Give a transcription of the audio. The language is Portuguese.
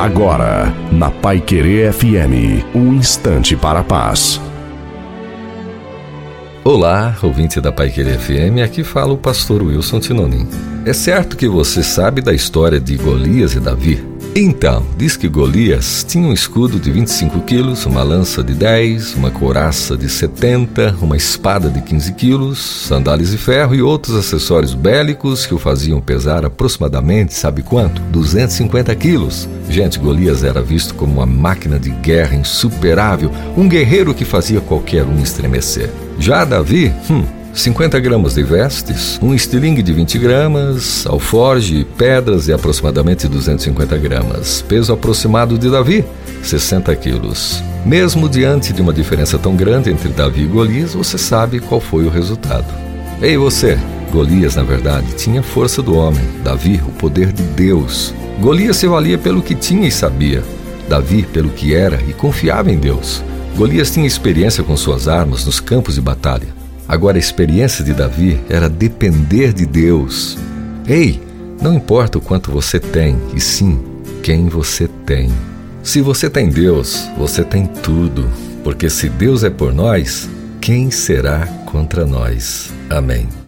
Agora, na Pai Querer FM, um instante para a paz. Olá, ouvinte da Pai Querer FM, aqui fala o pastor Wilson Tinonim. É certo que você sabe da história de Golias e Davi? Então, diz que Golias tinha um escudo de 25 quilos, uma lança de 10, uma couraça de 70, uma espada de 15 quilos, sandálias de ferro e outros acessórios bélicos que o faziam pesar aproximadamente, sabe quanto? 250 quilos. Gente, Golias era visto como uma máquina de guerra insuperável, um guerreiro que fazia qualquer um estremecer. Já Davi, hum, 50 gramas de vestes, um estilingue de 20 gramas, alforge, pedras e aproximadamente 250 gramas. Peso aproximado de Davi, 60 quilos. Mesmo diante de uma diferença tão grande entre Davi e Golias, você sabe qual foi o resultado. Ei você! Golias, na verdade, tinha força do homem, Davi, o poder de Deus. Golias se valia pelo que tinha e sabia, Davi pelo que era e confiava em Deus. Golias tinha experiência com suas armas nos campos de batalha. Agora, a experiência de Davi era depender de Deus. Ei, não importa o quanto você tem, e sim quem você tem. Se você tem Deus, você tem tudo, porque se Deus é por nós, quem será contra nós? Amém.